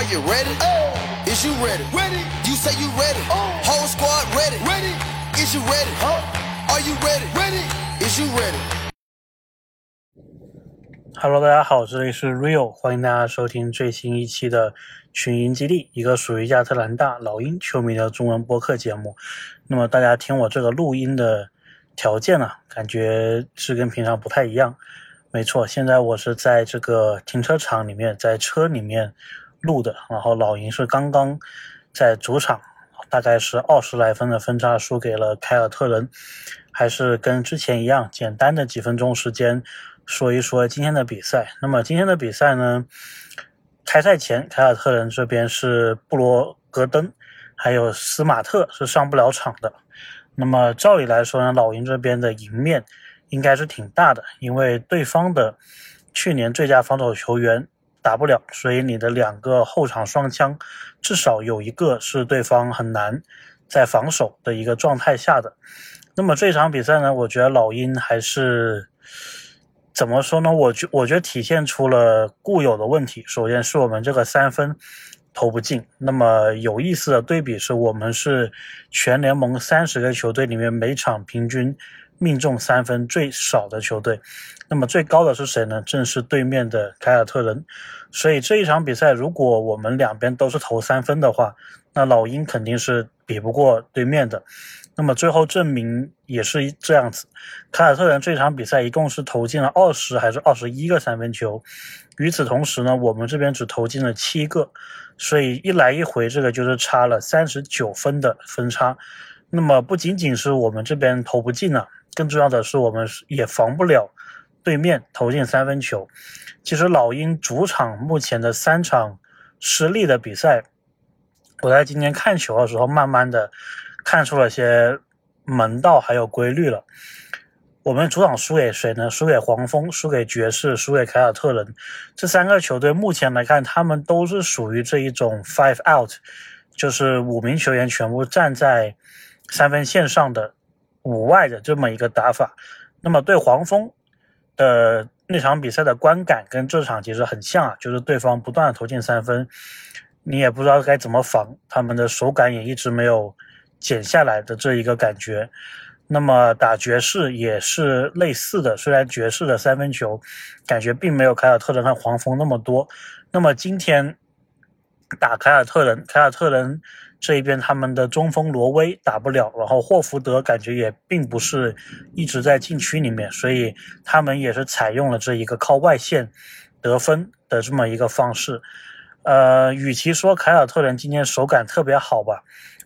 Are you ready? Is you ready? Ready. You say you ready. Whole squad ready. Ready. Is you ready? Are you ready? Ready. Is you ready? Hello，大家好，这里是 Rio，欢迎大家收听最新一期的群英基地，一个属于亚特兰大老鹰球迷的中文播客节目。那么大家听我这个录音的条件呢，感觉是跟平常不太一样。没错，现在我是在这个停车场里面，在车里面录的。然后老鹰是刚刚在主场，大概是二十来分的分差输给了凯尔特人，还是跟之前一样，简单的几分钟时间说一说今天的比赛。那么今天的比赛呢，开赛前凯尔特人这边是布罗格登还有斯马特是上不了场的。那么照理来说呢，老鹰这边的赢面。应该是挺大的，因为对方的去年最佳防守球员打不了，所以你的两个后场双枪至少有一个是对方很难在防守的一个状态下的。那么这场比赛呢，我觉得老鹰还是怎么说呢？我觉我觉得体现出了固有的问题。首先是我们这个三分投不进。那么有意思的对比是我们是全联盟三十个球队里面每场平均。命中三分最少的球队，那么最高的是谁呢？正是对面的凯尔特人。所以这一场比赛，如果我们两边都是投三分的话，那老鹰肯定是比不过对面的。那么最后证明也是这样子，凯尔特人这场比赛一共是投进了二十还是二十一个三分球。与此同时呢，我们这边只投进了七个，所以一来一回，这个就是差了三十九分的分差。那么不仅仅是我们这边投不进了。更重要的是，我们也防不了对面投进三分球。其实老鹰主场目前的三场失利的比赛，我在今天看球的时候，慢慢的看出了些门道还有规律了。我们主场输给谁呢？输给黄蜂，输给爵士，输给凯尔特人。这三个球队目前来看，他们都是属于这一种 five out，就是五名球员全部站在三分线上的。五外的这么一个打法，那么对黄蜂的那场比赛的观感跟这场其实很像啊，就是对方不断的投进三分，你也不知道该怎么防，他们的手感也一直没有减下来的这一个感觉。那么打爵士也是类似的，虽然爵士的三分球感觉并没有凯尔特人和黄蜂那么多，那么今天打凯尔特人，凯尔特人。这一边他们的中锋罗威打不了，然后霍福德感觉也并不是一直在禁区里面，所以他们也是采用了这一个靠外线得分的这么一个方式。呃，与其说凯尔特人今天手感特别好吧，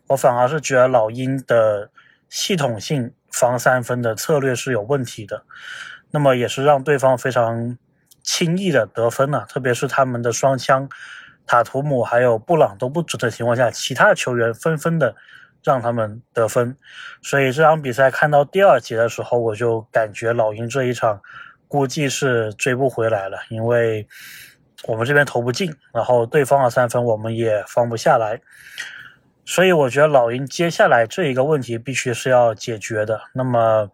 我反而是觉得老鹰的系统性防三分的策略是有问题的。那么也是让对方非常轻易的得分了，特别是他们的双枪。塔图姆还有布朗都不准的情况下，其他的球员纷纷的让他们得分，所以这场比赛看到第二节的时候，我就感觉老鹰这一场估计是追不回来了，因为我们这边投不进，然后对方的三分我们也放不下来，所以我觉得老鹰接下来这一个问题必须是要解决的。那么，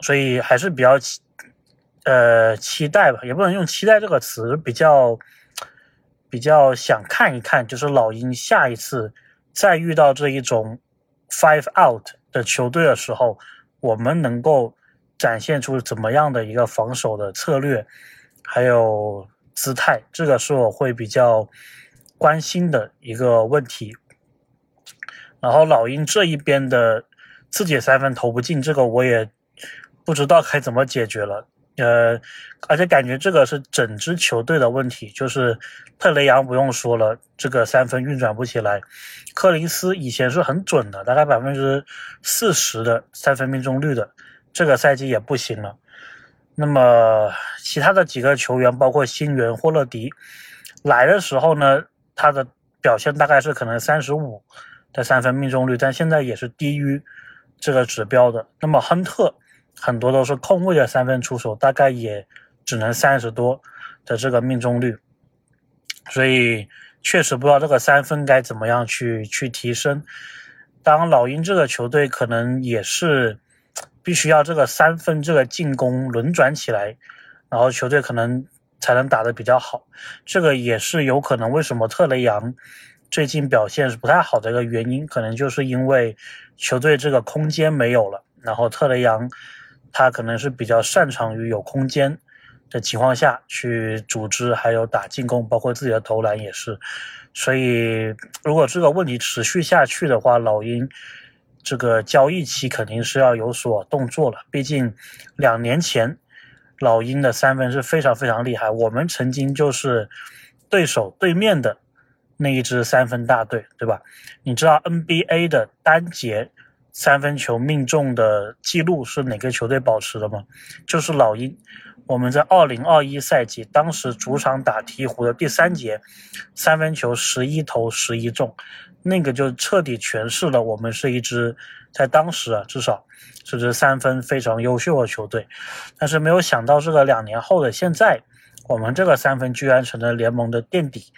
所以还是比较期呃期待吧，也不能用期待这个词，比较。比较想看一看，就是老鹰下一次再遇到这一种 five out 的球队的时候，我们能够展现出怎么样的一个防守的策略，还有姿态，这个是我会比较关心的一个问题。然后老鹰这一边的自己三分投不进，这个我也不知道该怎么解决了。呃，而且感觉这个是整支球队的问题，就是特雷杨不用说了，这个三分运转不起来。柯林斯以前是很准的，大概百分之四十的三分命中率的，这个赛季也不行了。那么其他的几个球员，包括新援霍勒迪来的时候呢，他的表现大概是可能三十五的三分命中率，但现在也是低于这个指标的。那么亨特。很多都是空位的三分出手，大概也只能三十多的这个命中率，所以确实不知道这个三分该怎么样去去提升。当，老鹰这个球队可能也是必须要这个三分这个进攻轮转起来，然后球队可能才能打得比较好。这个也是有可能为什么特雷杨最近表现是不太好的一个原因，可能就是因为球队这个空间没有了，然后特雷杨他可能是比较擅长于有空间的情况下去组织，还有打进攻，包括自己的投篮也是。所以如果这个问题持续下去的话，老鹰。这个交易期肯定是要有所动作了，毕竟两年前老鹰的三分是非常非常厉害，我们曾经就是对手对面的那一支三分大队，对吧？你知道 NBA 的单节三分球命中的记录是哪个球队保持的吗？就是老鹰。我们在二零二一赛季，当时主场打鹈鹕的第三节，三分球十一投十一中，那个就彻底诠释了我们是一支在当时啊，至少是支三分非常优秀的球队。但是没有想到，这个两年后的现在，我们这个三分居然成了联盟的垫底，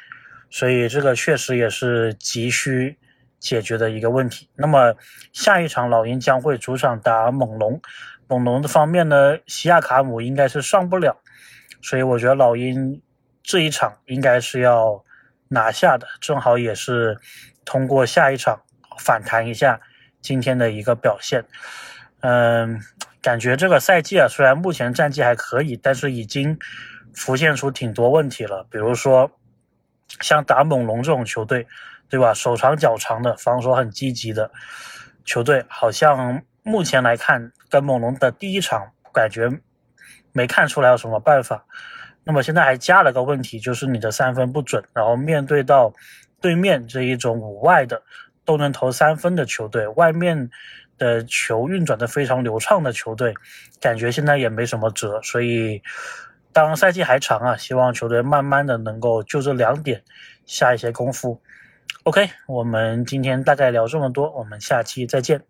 所以这个确实也是急需解决的一个问题。那么下一场老鹰将会主场打猛龙。猛龙的方面呢，西亚卡姆应该是上不了，所以我觉得老鹰这一场应该是要拿下的，正好也是通过下一场反弹一下今天的一个表现。嗯，感觉这个赛季啊，虽然目前战绩还可以，但是已经浮现出挺多问题了，比如说像打猛龙这种球队，对吧？手长脚长的，防守很积极的球队，好像。目前来看，跟猛龙的第一场感觉没看出来有什么办法。那么现在还加了个问题，就是你的三分不准。然后面对到对面这一种五外的都能投三分的球队，外面的球运转的非常流畅的球队，感觉现在也没什么辙。所以，当赛季还长啊，希望球队慢慢的能够就这两点下一些功夫。OK，我们今天大概聊这么多，我们下期再见。